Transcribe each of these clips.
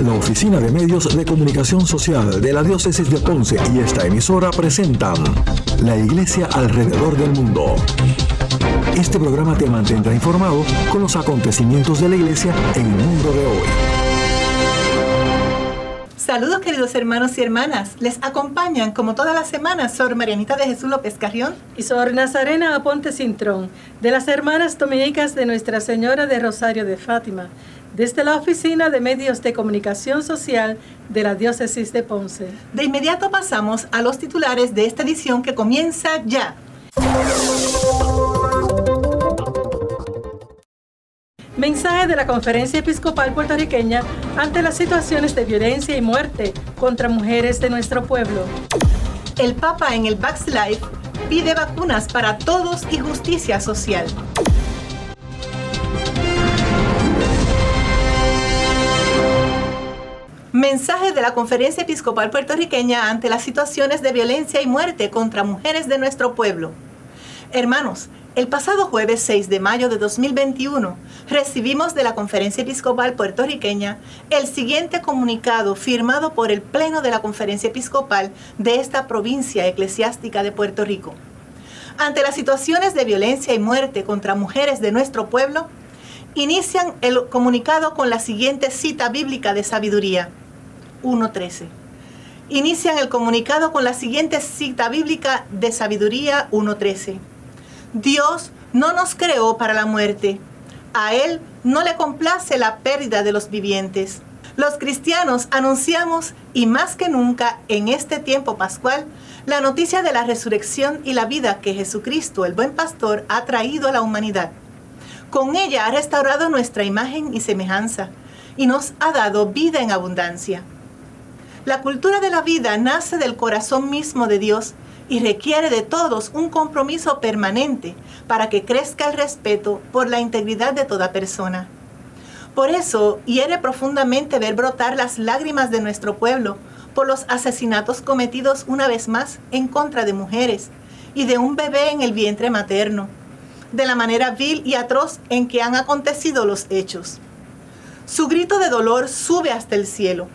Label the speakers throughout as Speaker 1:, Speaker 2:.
Speaker 1: La Oficina de Medios de Comunicación Social de la Diócesis de Ponce y esta emisora presentan La Iglesia alrededor del mundo. Este programa te mantendrá informado con los acontecimientos de la Iglesia en el mundo de hoy.
Speaker 2: Saludos queridos hermanos y hermanas. Les acompañan como todas las semanas Sor Marianita de Jesús López Carrión
Speaker 3: y Sor Nazarena Aponte Cintrón de las Hermanas Dominicas de Nuestra Señora de Rosario de Fátima desde la Oficina de Medios de Comunicación Social de la Diócesis de Ponce.
Speaker 2: De inmediato pasamos a los titulares de esta edición que comienza ya.
Speaker 3: Mensaje de la Conferencia Episcopal Puertorriqueña ante las situaciones de violencia y muerte contra mujeres de nuestro pueblo.
Speaker 2: El Papa en el Backslide pide vacunas para todos y justicia social. Mensaje de la Conferencia Episcopal Puertorriqueña ante las situaciones de violencia y muerte contra mujeres de nuestro pueblo. Hermanos, el pasado jueves 6 de mayo de 2021 recibimos de la Conferencia Episcopal Puertorriqueña el siguiente comunicado firmado por el Pleno de la Conferencia Episcopal de esta provincia eclesiástica de Puerto Rico. Ante las situaciones de violencia y muerte contra mujeres de nuestro pueblo, inician el comunicado con la siguiente cita bíblica de sabiduría. 1.13. Inician el comunicado con la siguiente cita bíblica de Sabiduría 1.13. Dios no nos creó para la muerte. A Él no le complace la pérdida de los vivientes. Los cristianos anunciamos, y más que nunca en este tiempo pascual, la noticia de la resurrección y la vida que Jesucristo, el buen pastor, ha traído a la humanidad. Con ella ha restaurado nuestra imagen y semejanza y nos ha dado vida en abundancia. La cultura de la vida nace del corazón mismo de Dios y requiere de todos un compromiso permanente para que crezca el respeto por la integridad de toda persona. Por eso hiere profundamente ver brotar las lágrimas de nuestro pueblo por los asesinatos cometidos una vez más en contra de mujeres y de un bebé en el vientre materno, de la manera vil y atroz en que han acontecido los hechos. Su grito de dolor sube hasta el cielo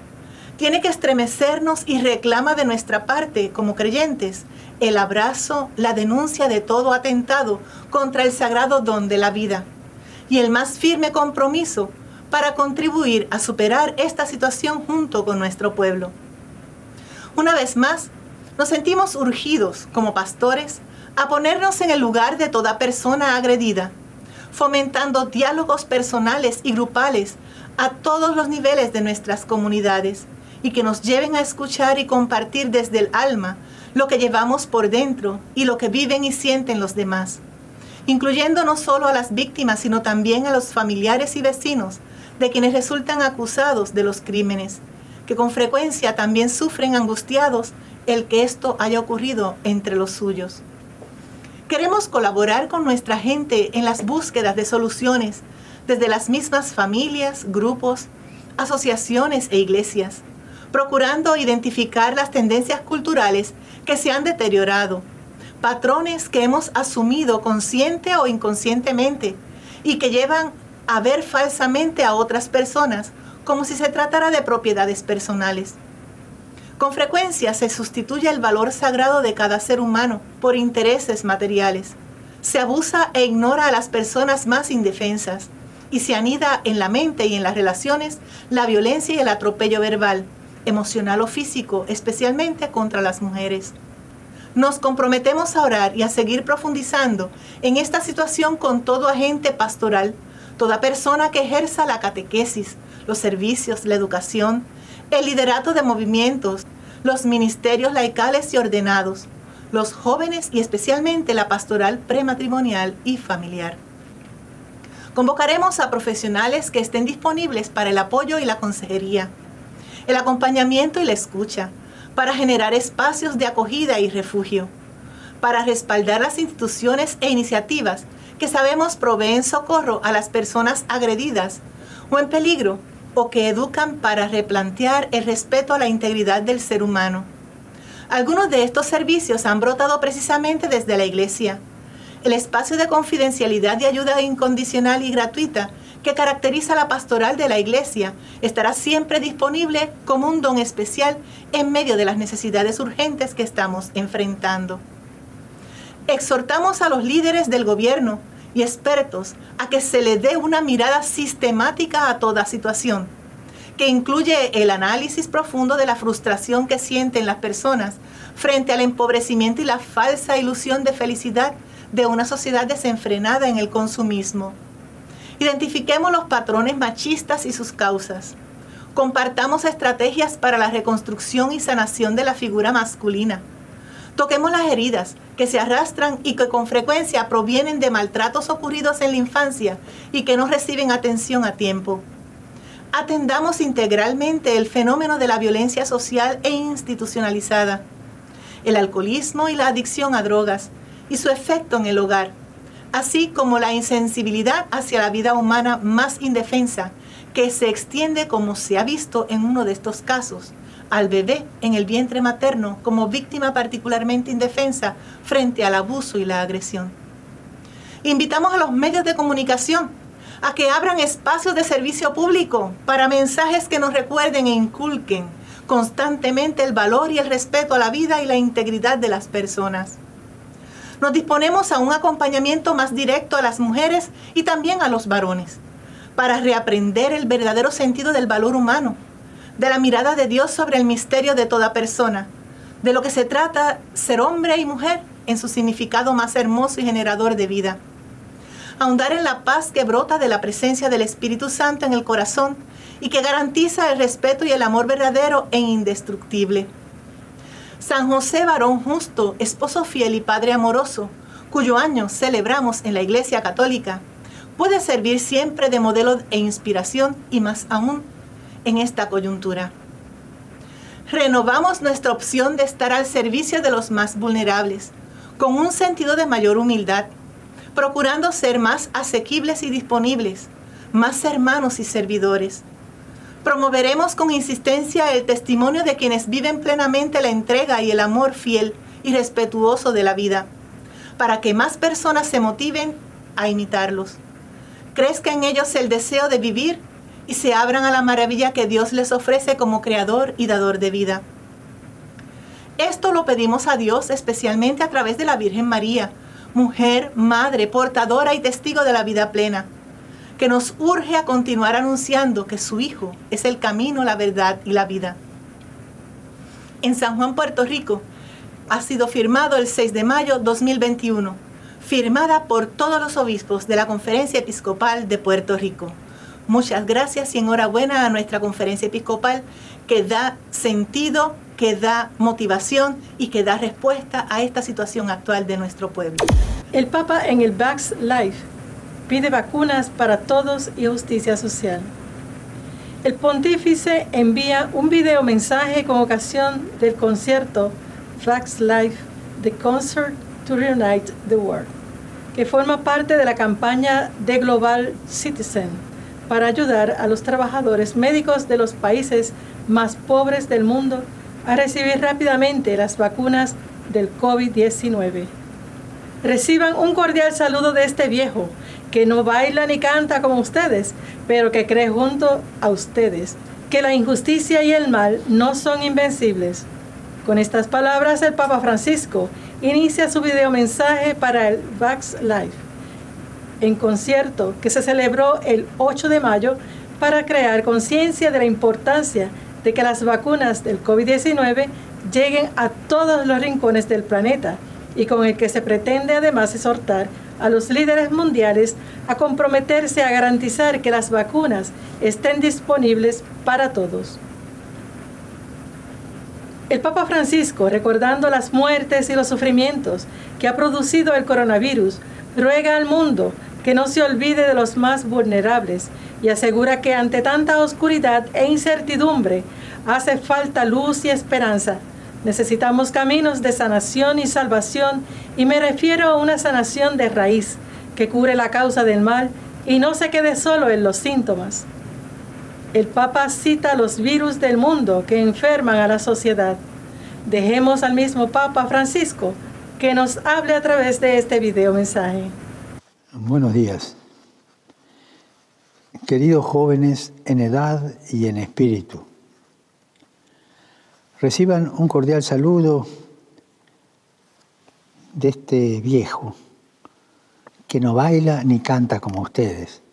Speaker 2: tiene que estremecernos y reclama de nuestra parte, como creyentes, el abrazo, la denuncia de todo atentado contra el sagrado don de la vida y el más firme compromiso para contribuir a superar esta situación junto con nuestro pueblo. Una vez más, nos sentimos urgidos como pastores a ponernos en el lugar de toda persona agredida, fomentando diálogos personales y grupales a todos los niveles de nuestras comunidades y que nos lleven a escuchar y compartir desde el alma lo que llevamos por dentro y lo que viven y sienten los demás, incluyendo no solo a las víctimas, sino también a los familiares y vecinos de quienes resultan acusados de los crímenes, que con frecuencia también sufren angustiados el que esto haya ocurrido entre los suyos. Queremos colaborar con nuestra gente en las búsquedas de soluciones desde las mismas familias, grupos, asociaciones e iglesias procurando identificar las tendencias culturales que se han deteriorado, patrones que hemos asumido consciente o inconscientemente y que llevan a ver falsamente a otras personas como si se tratara de propiedades personales. Con frecuencia se sustituye el valor sagrado de cada ser humano por intereses materiales. Se abusa e ignora a las personas más indefensas y se anida en la mente y en las relaciones la violencia y el atropello verbal, emocional o físico, especialmente contra las mujeres. Nos comprometemos a orar y a seguir profundizando en esta situación con todo agente pastoral, toda persona que ejerza la catequesis, los servicios, la educación, el liderato de movimientos, los ministerios laicales y ordenados, los jóvenes y especialmente la pastoral prematrimonial y familiar. Convocaremos a profesionales que estén disponibles para el apoyo y la consejería el acompañamiento y la escucha, para generar espacios de acogida y refugio, para respaldar las instituciones e iniciativas que sabemos proveen socorro a las personas agredidas o en peligro o que educan para replantear el respeto a la integridad del ser humano. Algunos de estos servicios han brotado precisamente desde la Iglesia. El espacio de confidencialidad y ayuda incondicional y gratuita que caracteriza la pastoral de la iglesia estará siempre disponible como un don especial en medio de las necesidades urgentes que estamos enfrentando. Exhortamos a los líderes del gobierno y expertos a que se le dé una mirada sistemática a toda situación, que incluye el análisis profundo de la frustración que sienten las personas frente al empobrecimiento y la falsa ilusión de felicidad de una sociedad desenfrenada en el consumismo. Identifiquemos los patrones machistas y sus causas. Compartamos estrategias para la reconstrucción y sanación de la figura masculina. Toquemos las heridas que se arrastran y que con frecuencia provienen de maltratos ocurridos en la infancia y que no reciben atención a tiempo. Atendamos integralmente el fenómeno de la violencia social e institucionalizada, el alcoholismo y la adicción a drogas y su efecto en el hogar, así como la insensibilidad hacia la vida humana más indefensa que se extiende como se ha visto en uno de estos casos, al bebé en el vientre materno como víctima particularmente indefensa frente al abuso y la agresión. Invitamos a los medios de comunicación a que abran espacios de servicio público para mensajes que nos recuerden e inculquen constantemente el valor y el respeto a la vida y la integridad de las personas. Nos disponemos a un acompañamiento más directo a las mujeres y también a los varones, para reaprender el verdadero sentido del valor humano de la mirada de Dios sobre el misterio de toda persona, de lo que se trata ser hombre y mujer en su significado más hermoso y generador de vida. Ahondar en la paz que brota de la presencia del Espíritu Santo en el corazón y que garantiza el respeto y el amor verdadero e indestructible. San José, varón justo, esposo fiel y padre amoroso, cuyo año celebramos en la Iglesia Católica, puede servir siempre de modelo e inspiración y más aún en esta coyuntura. Renovamos nuestra opción de estar al servicio de los más vulnerables, con un sentido de mayor humildad, procurando ser más asequibles y disponibles, más hermanos y servidores. Promoveremos con insistencia el testimonio de quienes viven plenamente la entrega y el amor fiel y respetuoso de la vida, para que más personas se motiven a imitarlos. Crezca en ellos el deseo de vivir y se abran a la maravilla que Dios les ofrece como creador y dador de vida. Esto lo pedimos a Dios especialmente a través de la Virgen María, mujer, madre, portadora y testigo de la vida plena, que nos urge a continuar anunciando que su Hijo es el camino, la verdad y la vida. En San Juan, Puerto Rico, ha sido firmado el 6 de mayo 2021, firmada por todos los obispos de la Conferencia Episcopal de Puerto Rico. Muchas gracias y enhorabuena a nuestra conferencia episcopal que da sentido, que da motivación y que da respuesta a esta situación actual de nuestro pueblo.
Speaker 3: El Papa en el Vax Life pide vacunas para todos y justicia social. El pontífice envía un video mensaje con ocasión del concierto Vax Life, The Concert to Reunite the World, que forma parte de la campaña de Global Citizen para ayudar a los trabajadores médicos de los países más pobres del mundo a recibir rápidamente las vacunas del COVID-19. Reciban un cordial saludo de este viejo que no baila ni canta como ustedes, pero que cree junto a ustedes que la injusticia y el mal no son invencibles. Con estas palabras, el Papa Francisco inicia su video mensaje para el Vax Life en concierto que se celebró el 8 de mayo para crear conciencia de la importancia de que las vacunas del COVID-19 lleguen a todos los rincones del planeta y con el que se pretende además exhortar a los líderes mundiales a comprometerse a garantizar que las vacunas estén disponibles para todos. El Papa Francisco, recordando las muertes y los sufrimientos que ha producido el coronavirus, ruega al mundo que no se olvide de los más vulnerables y asegura que ante tanta oscuridad e incertidumbre hace falta luz y esperanza. Necesitamos caminos de sanación y salvación y me refiero a una sanación de raíz que cure la causa del mal y no se quede solo en los síntomas. El Papa cita los virus del mundo que enferman a la sociedad. Dejemos al mismo Papa Francisco que nos hable a través de este video mensaje.
Speaker 4: Buenos días. queridos jóvenes en edad y en espíritu. Reciban un cordial saludo de este viejo que no baila ni canta como ustedes,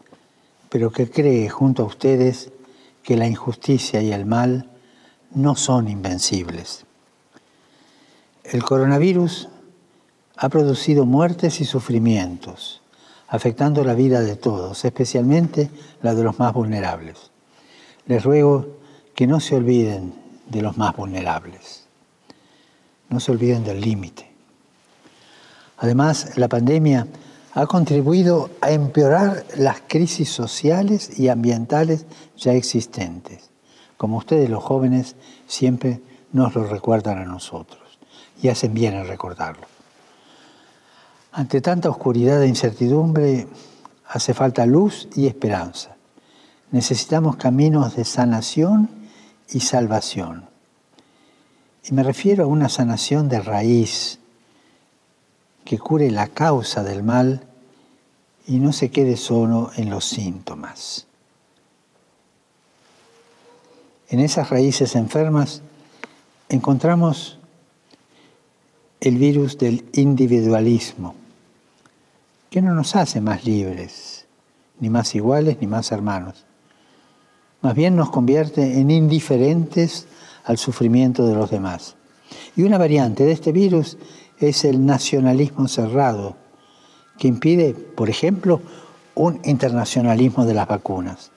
Speaker 4: pero que cree junto a ustedes que la injusticia y el mal no son invencibles. El coronavirus ha producido muertes y sufrimientos afectando la vida de todos, especialmente la de los más vulnerables. Les ruego que no se olviden de los más vulnerables, no se olviden del límite. Además, la pandemia ha contribuido a empeorar las crisis sociales y ambientales ya existentes, como ustedes los jóvenes siempre nos lo recuerdan a nosotros, y hacen bien en recordarlo. Ante tanta oscuridad e incertidumbre hace falta luz y esperanza. Necesitamos caminos de sanación y salvación. Y me refiero a una sanación de raíz que cure la causa del mal y no se quede solo en los síntomas. En esas raíces enfermas encontramos el virus del individualismo, que no nos hace más libres, ni más iguales, ni más hermanos. Más bien nos convierte en indiferentes al sufrimiento de los demás. Y una variante de este virus es el nacionalismo cerrado, que impide, por ejemplo, un internacionalismo de las vacunas.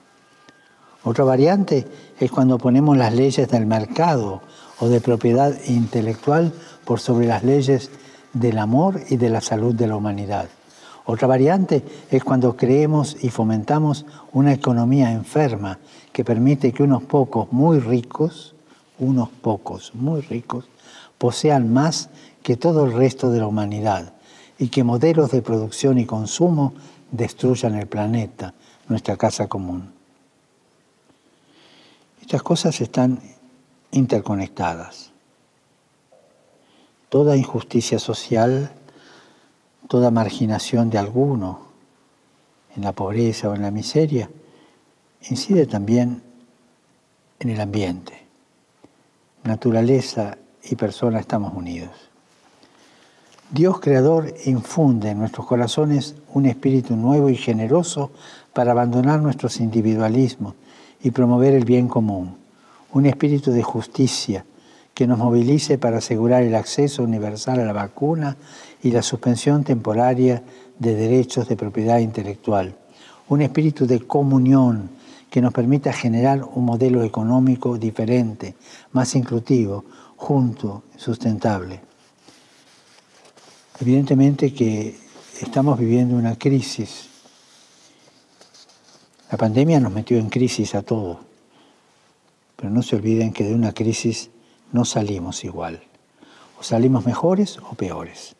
Speaker 4: Otra variante es cuando ponemos las leyes del mercado o de propiedad intelectual por sobre las leyes del amor y de la salud de la humanidad. Otra variante es cuando creemos y fomentamos una economía enferma que permite que unos pocos muy ricos, unos pocos muy ricos, posean más que todo el resto de la humanidad y que modelos de producción y consumo destruyan el planeta, nuestra casa común. Estas cosas están interconectadas toda injusticia social, toda marginación de alguno en la pobreza o en la miseria, incide también en el ambiente. Naturaleza y persona estamos unidos. Dios Creador infunde en nuestros corazones un espíritu nuevo y generoso para abandonar nuestros individualismos y promover el bien común, un espíritu de justicia, que nos movilice para asegurar el acceso universal a la vacuna y la suspensión temporaria de derechos de propiedad intelectual. Un espíritu de comunión que nos permita generar un modelo económico diferente, más inclusivo, junto, sustentable. Evidentemente que estamos viviendo una crisis. La pandemia nos metió en crisis a todos, pero no se olviden que de una crisis no salimos igual. O salimos mejores o peores.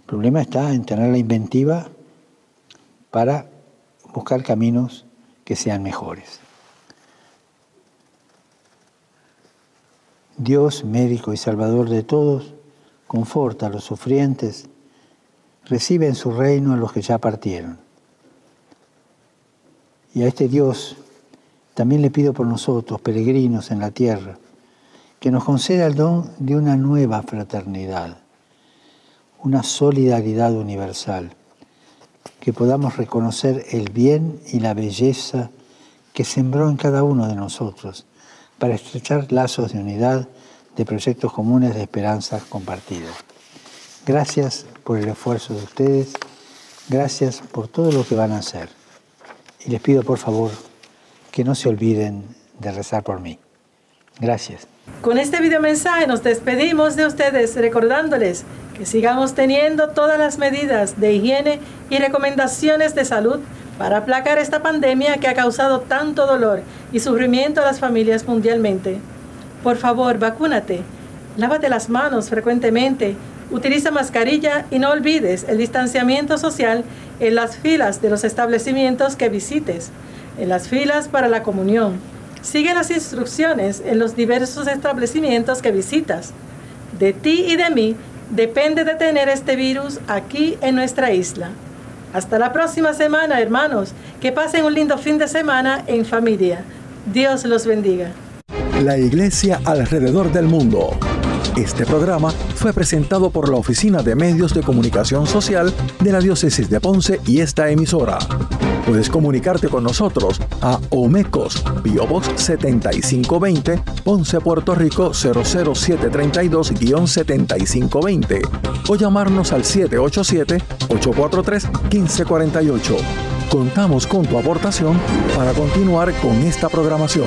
Speaker 4: El problema está en tener la inventiva para buscar caminos que sean mejores. Dios, médico y salvador de todos, conforta a los sufrientes, recibe en su reino a los que ya partieron. Y a este Dios también le pido por nosotros, peregrinos en la tierra, que nos conceda el don de una nueva fraternidad, una solidaridad universal, que podamos reconocer el bien y la belleza que sembró en cada uno de nosotros para estrechar lazos de unidad, de proyectos comunes, de esperanzas compartidas. Gracias por el esfuerzo de ustedes, gracias por todo lo que van a hacer. Y les pido por favor que no se olviden de rezar por mí. Gracias.
Speaker 3: Con este video mensaje nos despedimos de ustedes recordándoles que sigamos teniendo todas las medidas de higiene y recomendaciones de salud para aplacar esta pandemia que ha causado tanto dolor y sufrimiento a las familias mundialmente. Por favor, vacúnate, lávate las manos frecuentemente, utiliza mascarilla y no olvides el distanciamiento social en las filas de los establecimientos que visites en las filas para la comunión. Sigue las instrucciones en los diversos establecimientos que visitas. De ti y de mí depende detener este virus aquí en nuestra isla. Hasta la próxima semana, hermanos. Que pasen un lindo fin de semana en familia. Dios los bendiga.
Speaker 1: La Iglesia alrededor del mundo. Este programa fue presentado por la Oficina de Medios de Comunicación Social de la Diócesis de Ponce y esta emisora. Puedes comunicarte con nosotros a Omecos, Pio Box 7520, Ponce, Puerto Rico 00732-7520 o llamarnos al 787-843-1548. Contamos con tu aportación para continuar con esta programación.